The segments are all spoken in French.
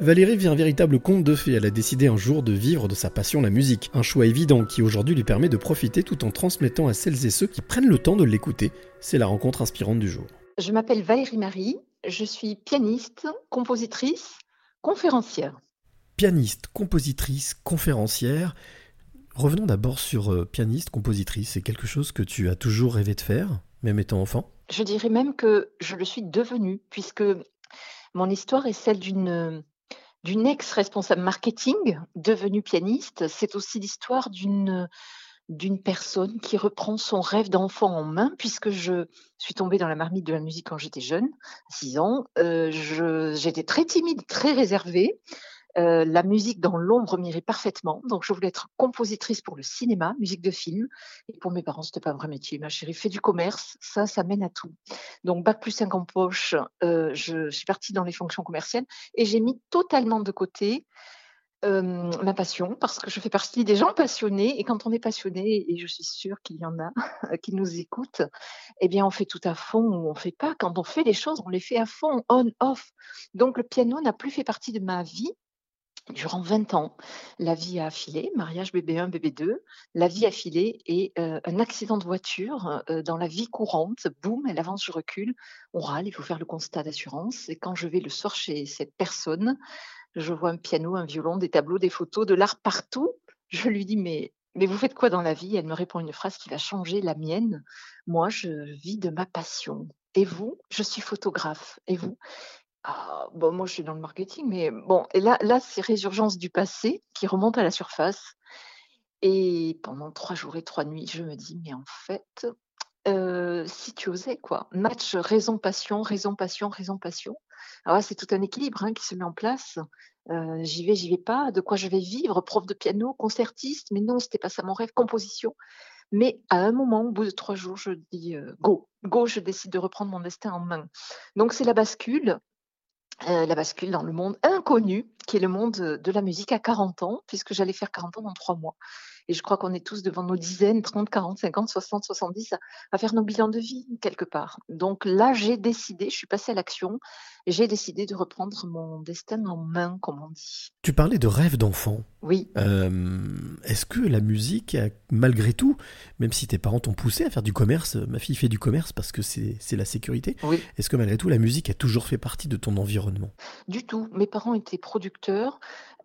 Valérie vit un véritable conte de fées. Elle a décidé un jour de vivre de sa passion, la musique. Un choix évident qui aujourd'hui lui permet de profiter tout en transmettant à celles et ceux qui prennent le temps de l'écouter. C'est la rencontre inspirante du jour. Je m'appelle Valérie Marie. Je suis pianiste, compositrice, conférencière. Pianiste, compositrice, conférencière. Revenons d'abord sur euh, pianiste, compositrice. C'est quelque chose que tu as toujours rêvé de faire, même étant enfant? Je dirais même que je le suis devenue, puisque mon histoire est celle d'une d'une ex-responsable marketing devenue pianiste. C'est aussi l'histoire d'une personne qui reprend son rêve d'enfant en main, puisque je suis tombée dans la marmite de la musique quand j'étais jeune, à 6 ans. Euh, j'étais très timide, très réservée. Euh, la musique dans l'ombre m'irait parfaitement. Donc, je voulais être compositrice pour le cinéma, musique de film. Et pour mes parents, c'était pas un vrai métier. Ma chérie fait du commerce. Ça, ça mène à tout. Donc, bac plus 5 en poche, euh, je, suis partie dans les fonctions commerciales et j'ai mis totalement de côté euh, ma passion parce que je fais partie des gens passionnés et quand on est passionné et je suis sûre qu'il y en a qui nous écoutent eh bien on fait tout à fond ou on fait pas quand on fait les choses on les fait à fond on off donc le piano n'a plus fait partie de ma vie Durant 20 ans, la vie a affilé, mariage bébé 1, bébé 2, la vie a filé et euh, un accident de voiture euh, dans la vie courante, boum, elle avance, je recule, on râle, il faut faire le constat d'assurance. Et quand je vais le soir chez cette personne, je vois un piano, un violon, des tableaux, des photos, de l'art partout. Je lui dis, mais, mais vous faites quoi dans la vie? Elle me répond une phrase qui va changer la mienne. Moi, je vis de ma passion. Et vous? Je suis photographe. Et vous? Ah, bon, moi, je suis dans le marketing, mais bon, et là, là c'est résurgence du passé qui remonte à la surface. Et pendant trois jours et trois nuits, je me dis, mais en fait, euh, si tu osais, quoi. Match raison-passion, raison-passion, raison-passion. Alors c'est tout un équilibre hein, qui se met en place. Euh, j'y vais, j'y vais pas. De quoi je vais vivre Prof de piano, concertiste, mais non, c'était pas ça mon rêve. Composition. Mais à un moment, au bout de trois jours, je dis euh, go, go, je décide de reprendre mon destin en main. Donc c'est la bascule. Euh, la bascule dans le monde inconnu, qui est le monde de la musique à 40 ans, puisque j'allais faire 40 ans dans trois mois. Et je crois qu'on est tous devant nos dizaines, 30, 40, 50, 60, 70 à, faire nos bilans de vie quelque part. Donc là, j'ai décidé, je suis passée à l'action, j'ai décidé de reprendre mon destin en main, comme on dit. Tu parlais de rêve d'enfant. Oui. Euh, est-ce que la musique, malgré tout, même si tes parents t'ont poussé à faire du commerce, ma fille fait du commerce parce que c'est la sécurité, oui. est-ce que malgré tout, la musique a toujours fait partie de ton environnement? Du tout. Mes parents étaient producteurs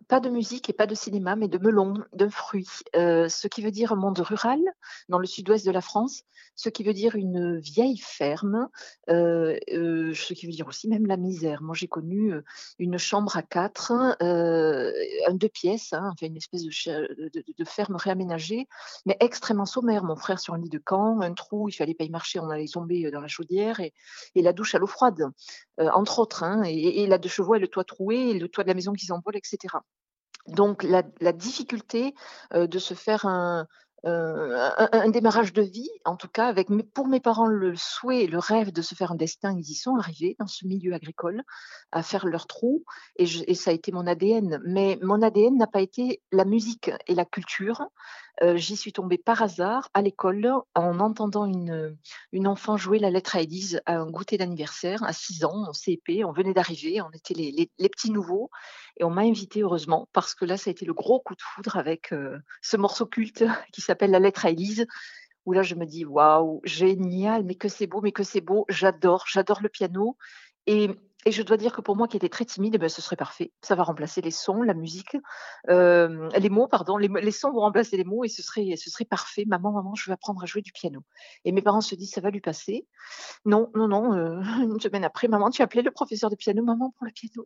pas de musique et pas de cinéma, mais de melons, de fruits. Euh, ce qui veut dire monde rural dans le sud-ouest de la France, ce qui veut dire une vieille ferme, euh, euh, ce qui veut dire aussi même la misère. Moi, j'ai connu une chambre à quatre, un deux pièces, hein, une espèce de, ferme réaménagée, mais extrêmement sommaire. Mon frère sur un lit de camp, un trou, il fallait pas y marcher, on allait tomber dans la chaudière et, la douche à l'eau froide, entre autres, hein, et, la de chevaux et le toit troué, le toit de la maison qui s'envole, etc. Donc la, difficulté euh, de se faire euh, un, démarrage de vie, en tout cas, avec pour mes parents le souhait, le rêve de se faire un destin, ils y sont arrivés dans ce milieu agricole, à faire leur trou, et, et ça a été mon ADN. Mais mon ADN n'a pas été la musique et la culture, euh, j'y suis tombée par hasard à l'école en entendant une, une enfant jouer la lettre à Élise à un goûter d'anniversaire à 6 ans, en CEP. On venait d'arriver, on était les, les, petits nouveaux et on m'a invité heureusement parce que là, ça a été le gros coup de foudre avec euh, ce morceau culte qui s'appelle La lettre à Élise où là je me dis waouh génial mais que c'est beau mais que c'est beau j'adore j'adore le piano et et je dois dire que pour moi qui étais très timide, eh ben, ce serait parfait. Ça va remplacer les sons, la musique, euh, les mots, pardon. Les, sons vont remplacer les mots et ce serait, ce serait parfait. Maman, maman, je vais apprendre à jouer du piano. Et mes parents se disent, ça va lui passer. Non, non, non. Euh, une semaine après, maman, tu as appelé le professeur de piano, maman, pour le piano.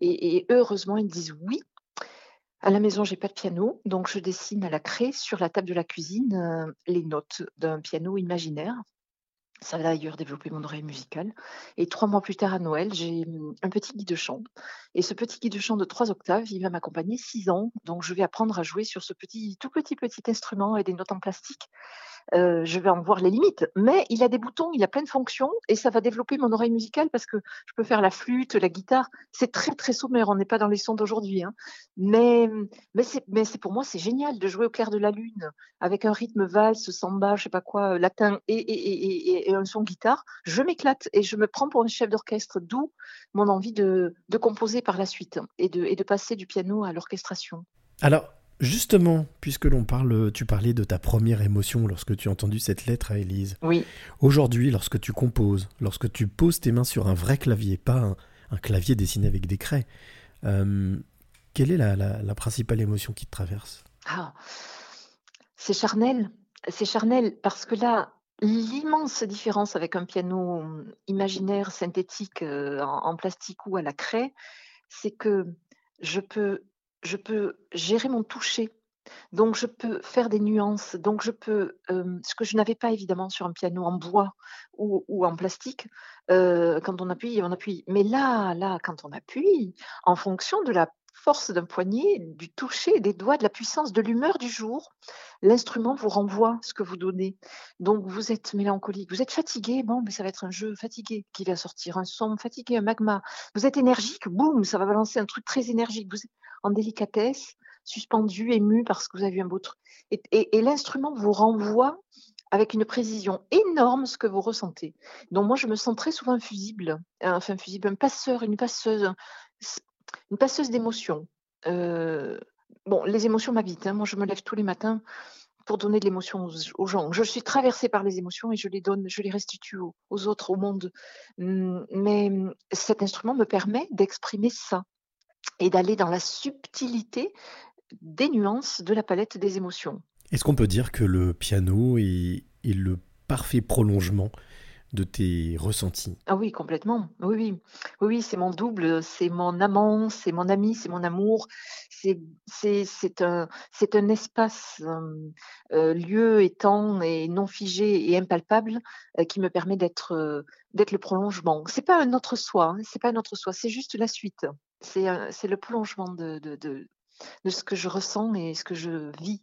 Et, heureusement, ils disent oui. À la maison, j'ai pas de piano, donc je dessine à la craie sur la table de la cuisine euh, les notes d'un piano imaginaire ça va d'ailleurs développer mon oreille musicale. Et trois mois plus tard, à Noël, j'ai mmh, un petit guide de chant. Et ce petit guide de chant de trois octaves, il va m'accompagner six ans. Donc, je vais apprendre à jouer sur ce petit, tout petit, petit instrument et des notes en plastique. Euh, je vais en voir les limites. Mais il a des boutons, il a plein de fonctions et ça va développer mon oreille musicale parce que je peux faire la flûte, la guitare. C'est très, très sommaire. On n'est pas dans les sons d'aujourd'hui. Hein. Mais, mais c'est pour moi, c'est génial de jouer au clair de la lune avec un rythme valse, samba, je sais pas quoi, latin et, un son guitare, je m'éclate et je me prends pour un chef d'orchestre, d'où mon envie de, composer par la suite et de, et de passer du piano à l'orchestration. Alors, Justement, puisque l'on parle, tu parlais de ta première émotion lorsque tu as entendu cette lettre à Élise. Oui. Aujourd'hui, lorsque tu composes, lorsque tu poses tes mains sur un vrai clavier, pas un, clavier dessiné avec des craies, euh, quelle est la, principale émotion qui te traverse? Ah, C'est charnel. C'est charnel parce que là, l'immense différence avec un piano imaginaire, synthétique, euh, en, plastique ou à la craie, c'est que je peux je peux gérer mon toucher. Donc je peux faire des nuances, donc je peux, ce que je n'avais pas évidemment sur un piano en bois ou, en plastique, quand on appuie, on appuie. Mais là, là, quand on appuie, en fonction de la force d'un poignet, du toucher, des doigts, de la puissance, de l'humeur du jour, l'instrument vous renvoie ce que vous donnez. Donc vous êtes mélancolique, vous êtes fatigué, bon, mais ça va être un jeu fatigué qui va sortir un son fatigué, un magma. Vous êtes énergique, boum, ça va balancer un truc très énergique. Vous êtes en délicatesse, suspendu, ému parce que vous avez un beau truc. Et, l'instrument vous renvoie avec une précision énorme ce que vous ressentez. Donc moi, je me sens très souvent fusible, enfin fusible, un passeur, une passeuse, une passeuse d'émotions. Euh, bon, les émotions m'habitent. Hein. Moi, je me lève tous les matins pour donner de l'émotion aux, gens. Je suis traversée par les émotions et je les donne, je les restitue aux, autres, au monde. Hum, mais hum, cet instrument me permet d'exprimer ça et d'aller dans la subtilité des nuances de la palette des émotions. Est-ce qu'on peut dire que le piano est le parfait prolongement de tes ressentis. Ah oui, complètement. Oui, oui. Oui, c'est mon double, c'est mon amant, c'est mon ami, c'est mon amour. C'est, un, un espace, euh, lieu et temps et non figé et impalpable euh, qui me permet d'être, le prolongement. C'est pas un autre soi, hein, c'est pas un autre soi, c'est juste la suite. C'est, le prolongement de ce que je ressens et ce que je vis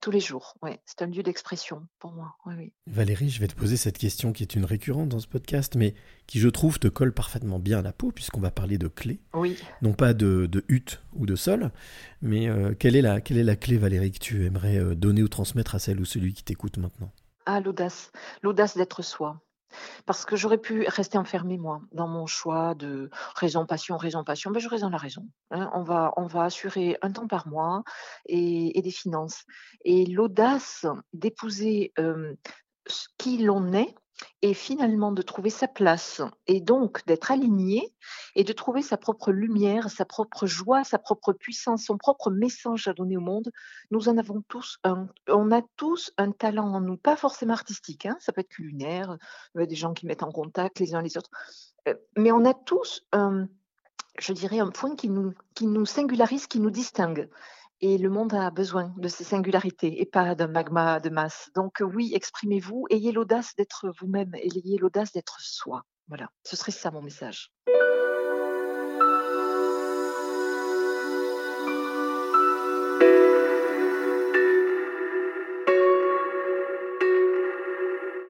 tous les jours. Ouais, c'est un lieu d'expression pour moi. Oui, Valérie, je vais te poser cette question qui est une récurrente dans ce podcast, mais qui, je trouve, te colle parfaitement bien à la peau, puisqu'on va parler de clé. Oui. Non pas de, de hutte ou de sol, mais quelle, est la, quelle est la clé, Valérie, que tu aimerais donner ou transmettre à celle ou celui qui t'écoute maintenant? Ah, l'audace. L'audace d'être soi. Parce que j'aurais pu rester enfermée, moi, dans mon choix de raison, passion, raison, passion. Ben, je dans la raison. Hein. On, va, on va assurer un temps par mois et, des finances. Et l'audace d'épouser ce qui l'on est, et finalement de trouver sa place et donc d'être aligné et de trouver sa propre lumière, sa propre joie, sa propre puissance, son propre message à donner au monde. Nous en avons tous un. On a tous un talent en nous, pas forcément artistique, hein, ça peut être culinaire, a des gens qui mettent en contact les uns les autres, euh, mais on a tous je dirais, un point qui nous, qui nous singularise, qui nous distingue. Et le monde a besoin de ces singularités et pas d'un magma de masse. Donc oui, exprimez-vous, ayez l'audace d'être vous-même, ayez l'audace d'être soi. Voilà, ce serait ça mon message.